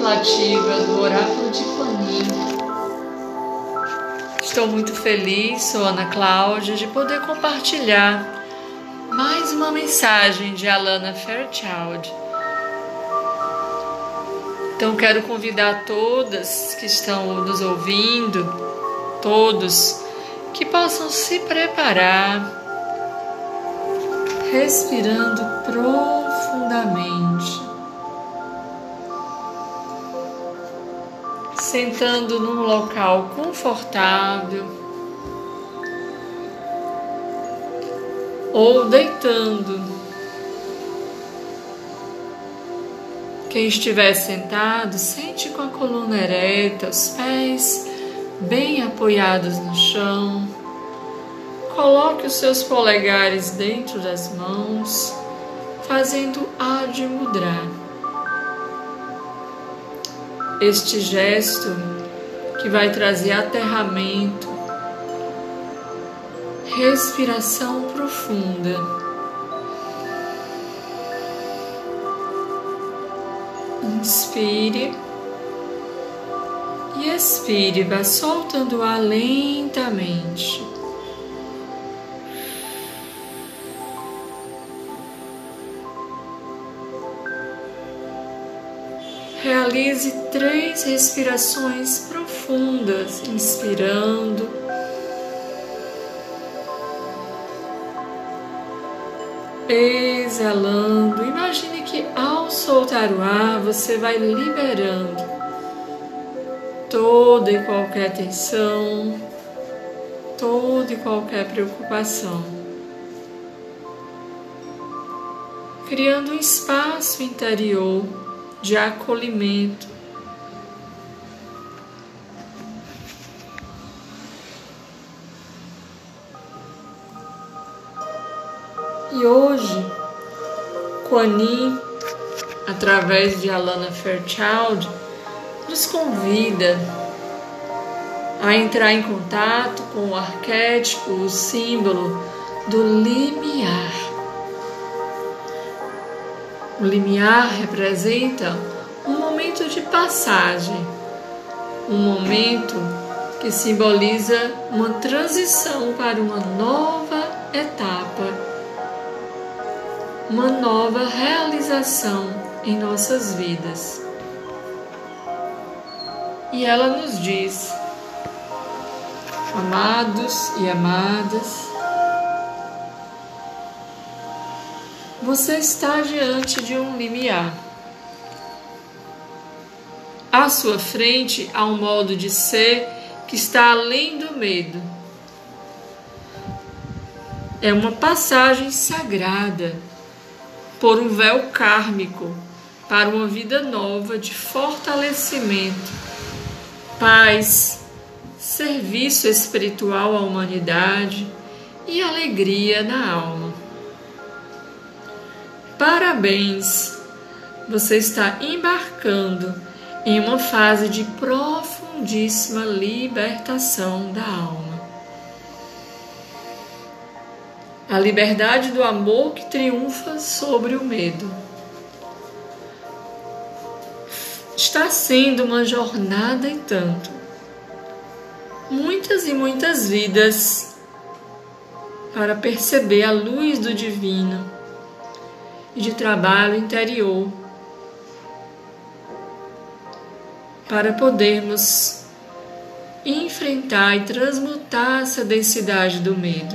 contemplativa do Oráculo de Quanin. Estou muito feliz, sou Ana Cláudia, de poder compartilhar mais uma mensagem de Alana Fairchild. Então quero convidar todas que estão nos ouvindo, todos, que possam se preparar, respirando profundamente. Sentando num local confortável ou deitando. Quem estiver sentado, sente com a coluna ereta, os pés bem apoiados no chão. Coloque os seus polegares dentro das mãos, fazendo Adi Mudra este gesto que vai trazer aterramento, respiração profunda. Inspire e expire, vá soltando o ar lentamente. Realize três respirações profundas, inspirando. Exalando. Imagine que ao soltar o ar, você vai liberando toda e qualquer tensão, toda e qualquer preocupação. Criando um espaço interior de acolhimento. E hoje, Kuan através de Alana Fairchild, nos convida a entrar em contato com o arquétipo, o símbolo do limiar. O limiar representa um momento de passagem, um momento que simboliza uma transição para uma nova etapa, uma nova realização em nossas vidas. E ela nos diz, amados e amadas, você está diante de um limiar. À sua frente há um modo de ser que está além do medo. É uma passagem sagrada por um véu kármico para uma vida nova de fortalecimento, paz, serviço espiritual à humanidade e alegria na alma. Parabéns! Você está embarcando em uma fase de profundíssima libertação da alma. A liberdade do amor que triunfa sobre o medo. Está sendo uma jornada e tanto. Muitas e muitas vidas para perceber a luz do divino e de trabalho interior para podermos enfrentar e transmutar essa densidade do medo.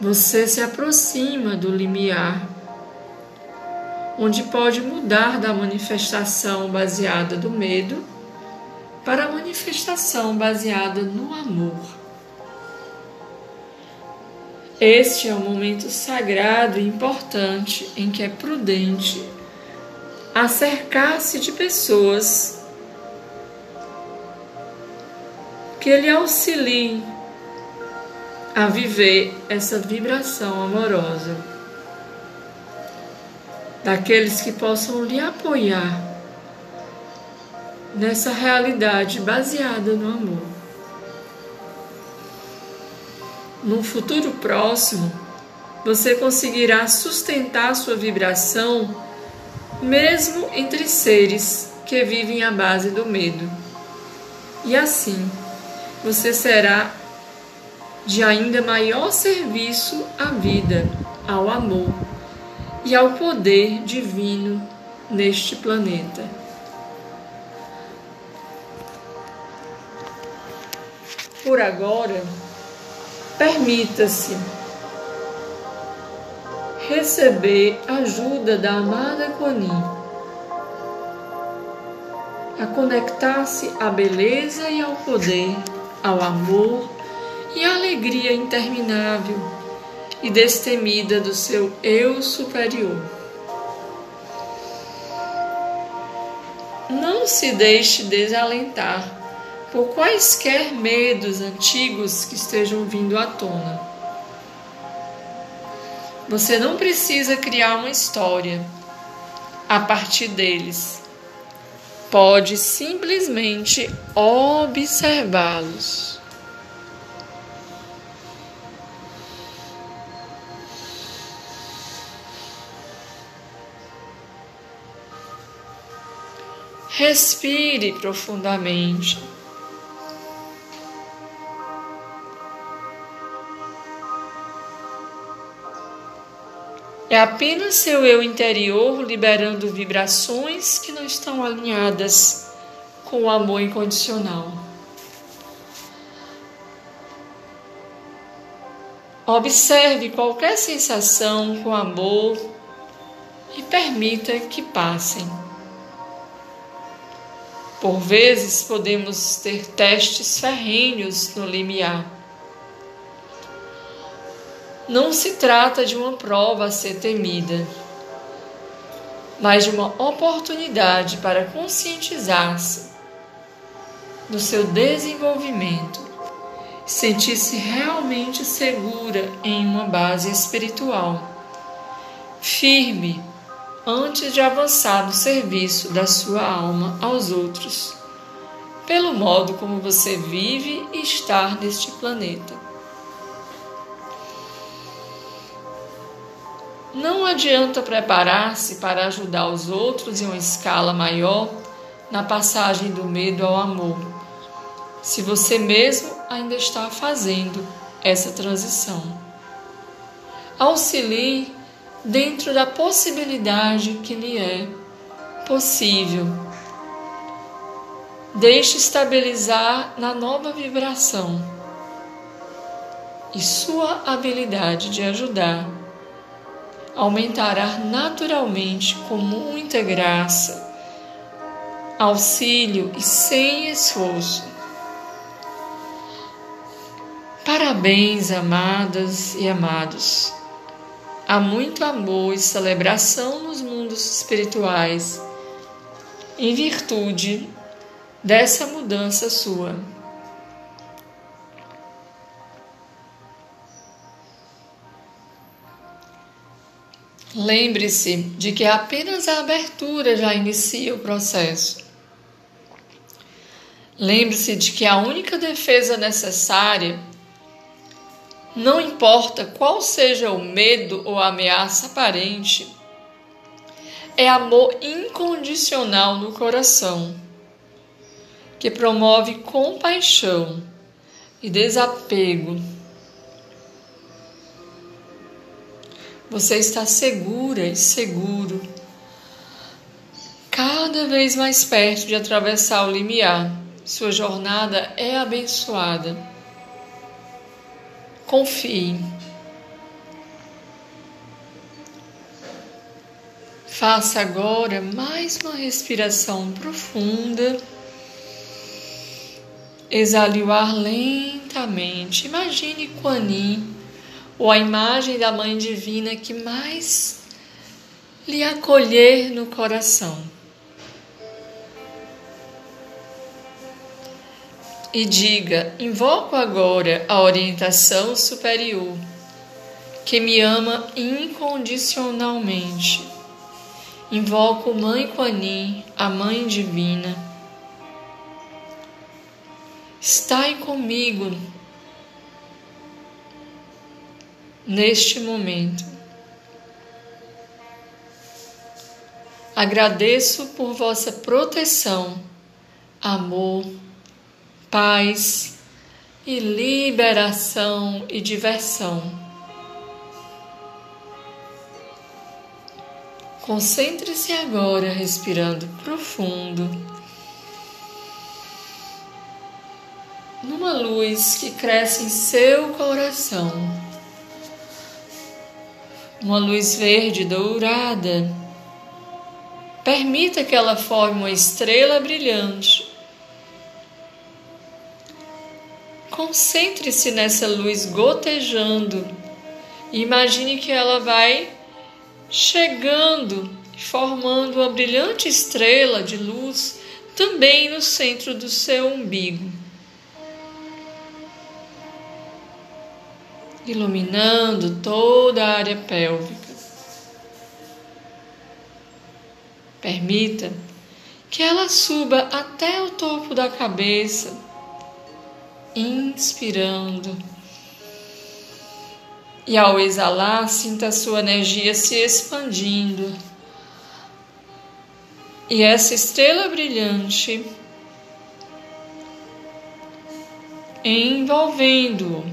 Você se aproxima do limiar, onde pode mudar da manifestação baseada do medo para a manifestação baseada no amor. Este é um momento sagrado e importante em que é prudente acercar-se de pessoas que lhe auxiliem a viver essa vibração amorosa, daqueles que possam lhe apoiar nessa realidade baseada no amor. Num futuro próximo, você conseguirá sustentar sua vibração mesmo entre seres que vivem à base do medo. E assim, você será de ainda maior serviço à vida, ao amor e ao poder divino neste planeta. Por agora, permita-se receber ajuda da amada Kuan a conectar-se à beleza e ao poder, ao amor e à alegria interminável e destemida do seu eu superior. Não se deixe desalentar por quaisquer medos antigos que estejam vindo à tona. Você não precisa criar uma história a partir deles. Pode simplesmente observá-los. Respire profundamente. É apenas seu eu interior liberando vibrações que não estão alinhadas com o amor incondicional. Observe qualquer sensação com amor e permita que passem. Por vezes podemos ter testes ferrenhos no limiar. Não se trata de uma prova a ser temida, mas de uma oportunidade para conscientizar-se do seu desenvolvimento, sentir-se realmente segura em uma base espiritual, firme antes de avançar no serviço da sua alma aos outros, pelo modo como você vive e está neste planeta. Não adianta preparar-se para ajudar os outros em uma escala maior na passagem do medo ao amor, se você mesmo ainda está fazendo essa transição. Auxilie dentro da possibilidade que lhe é possível. Deixe estabilizar na nova vibração e sua habilidade de ajudar aumentará naturalmente com muita graça, auxílio e sem esforço. Parabéns, amadas e amados. Há muito amor e celebração nos mundos espirituais, em virtude dessa mudança sua. Lembre-se de que apenas a abertura já inicia o processo. Lembre-se de que a única defesa necessária não importa qual seja o medo ou ameaça aparente, é amor incondicional no coração, que promove compaixão e desapego. Você está segura e seguro, cada vez mais perto de atravessar o limiar. Sua jornada é abençoada. Confie. Faça agora mais uma respiração profunda. Exale o ar lentamente. Imagine Kuan Yin, ou a imagem da Mãe Divina que mais lhe acolher no coração. e diga: Invoco agora a orientação superior, que me ama incondicionalmente. Invoco Mãe Kuan Yin, a Mãe Divina. Estai comigo neste momento. Agradeço por vossa proteção, amor, paz e liberação e diversão. Concentre-se agora respirando profundo numa luz que cresce em seu coração. Uma luz verde dourada. Permita que ela forme uma estrela brilhante. Concentre-se nessa luz gotejando e imagine que ela vai chegando formando uma brilhante estrela de luz também no centro do seu umbigo. Iluminando toda a área pélvica. Permita que ela suba até o topo da cabeça, inspirando e ao exalar, sinta a sua energia se expandindo. E essa estrela brilhante envolvendo.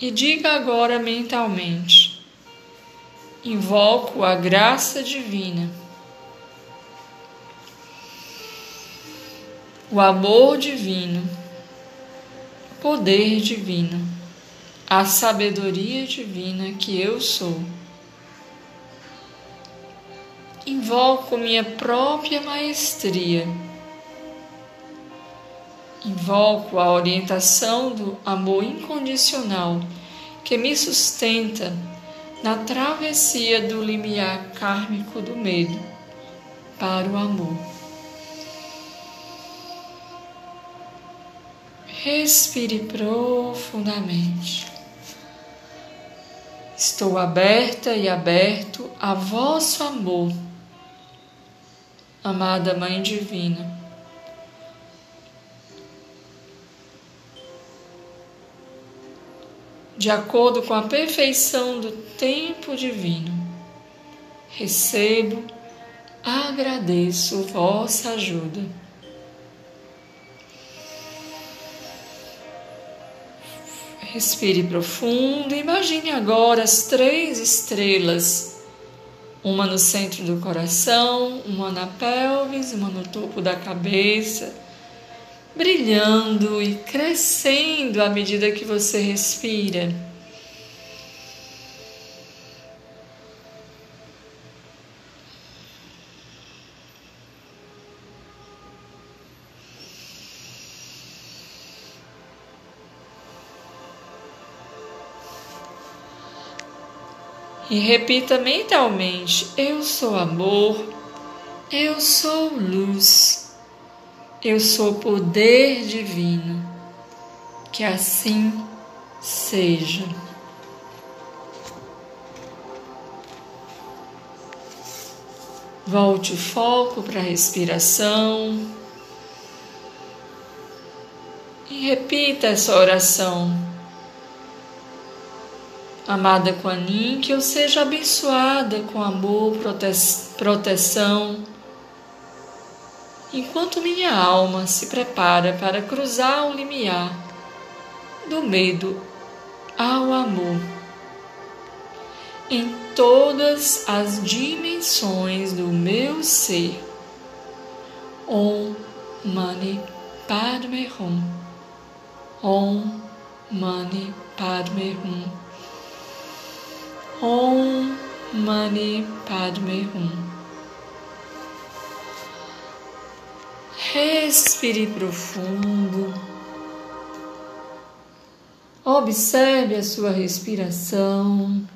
E diga agora mentalmente: invoco a graça divina, o amor divino poder divino, a sabedoria divina que eu sou. Invoco minha própria maestria. Invoco a orientação do amor incondicional que me sustenta na travessia do limiar kármico do medo para o amor. Respire profundamente. Estou aberta e aberto a vosso amor, amada Mãe Divina. De acordo com a perfeição do tempo divino, recebo, agradeço vossa ajuda. Respire profundo. Imagine agora as três estrelas. Uma no centro do coração, uma na pelvis, uma no topo da cabeça, brilhando e crescendo à medida que você respira. e repita mentalmente: Eu sou amor, eu sou luz, eu sou poder divino. Que assim seja. Volte o foco para a respiração e repita essa oração Amada Quanin, que eu seja abençoada com amor, prote proteção, enquanto minha alma se prepara para cruzar o limiar do medo ao amor em todas as dimensões do meu ser. Om Mani Padme Hum. Om Mani Padme Hum. Om Mani Padme Hum. Respire profundo. Observe a sua respiração.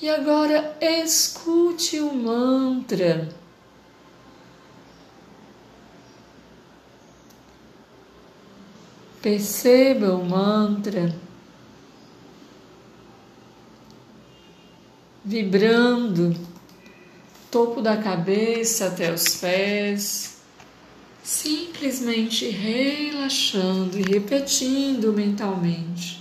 E agora escute o mantra. Perceba o mantra. vibrando, topo da cabeça até os pés, simplesmente relaxando e repetindo mentalmente.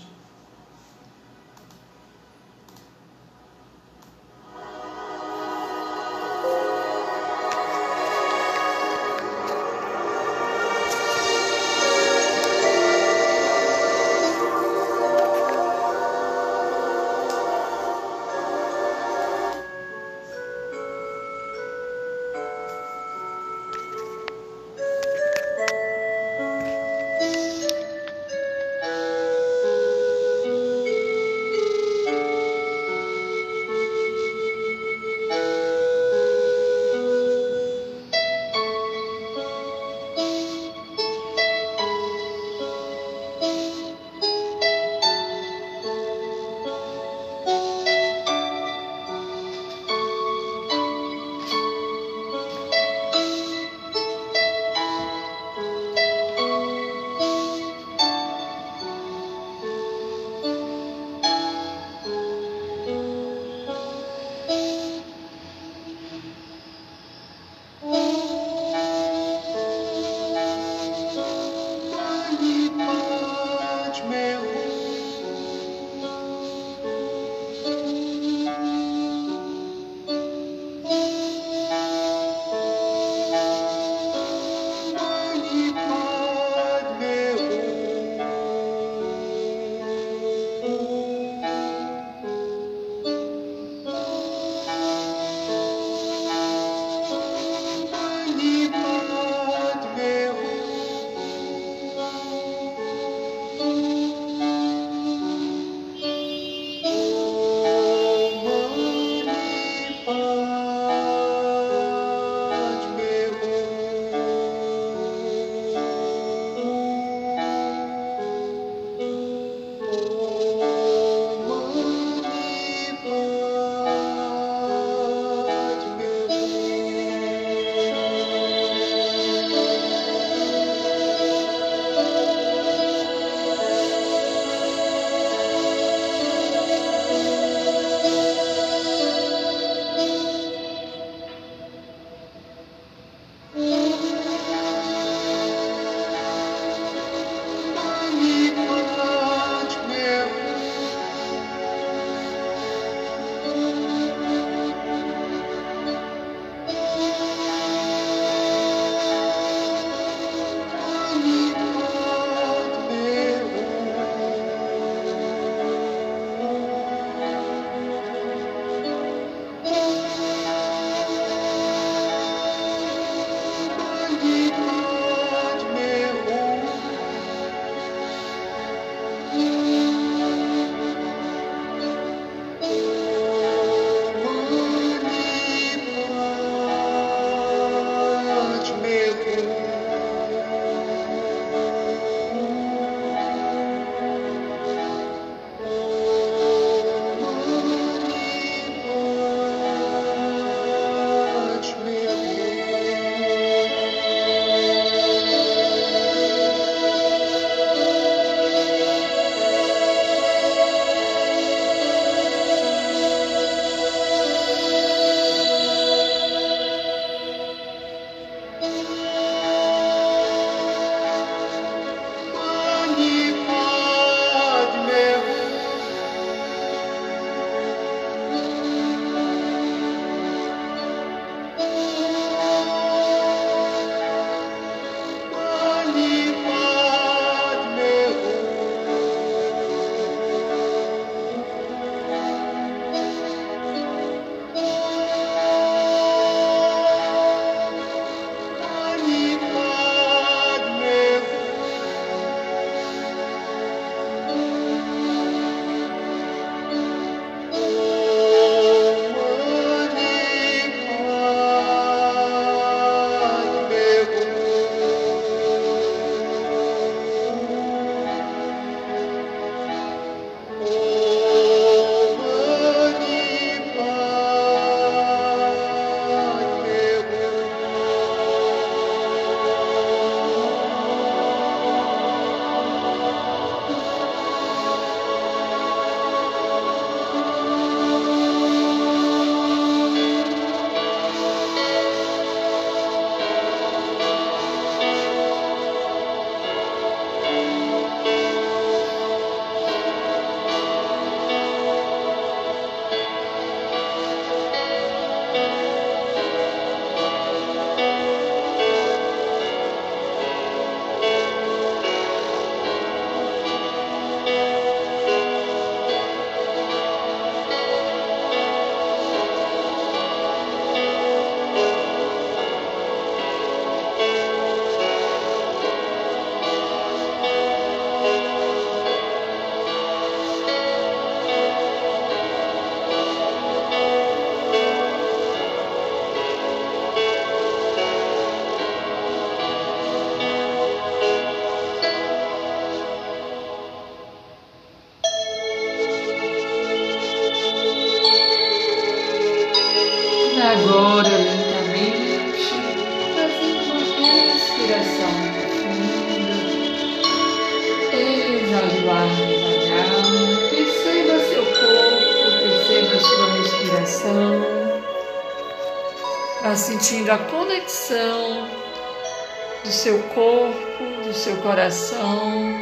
Seu corpo, do seu coração,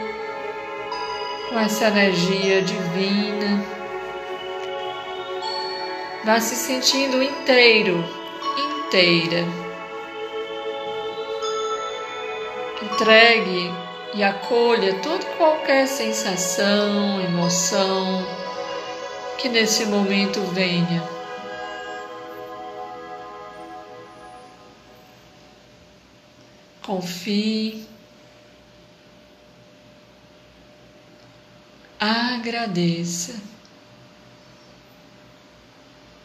com essa energia divina Vá se sentindo inteiro, inteira. Entregue e acolha toda qualquer sensação, emoção que nesse momento venha. Confie. Agradeça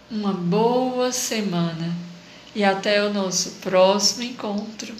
uma boa semana e até o nosso próximo encontro.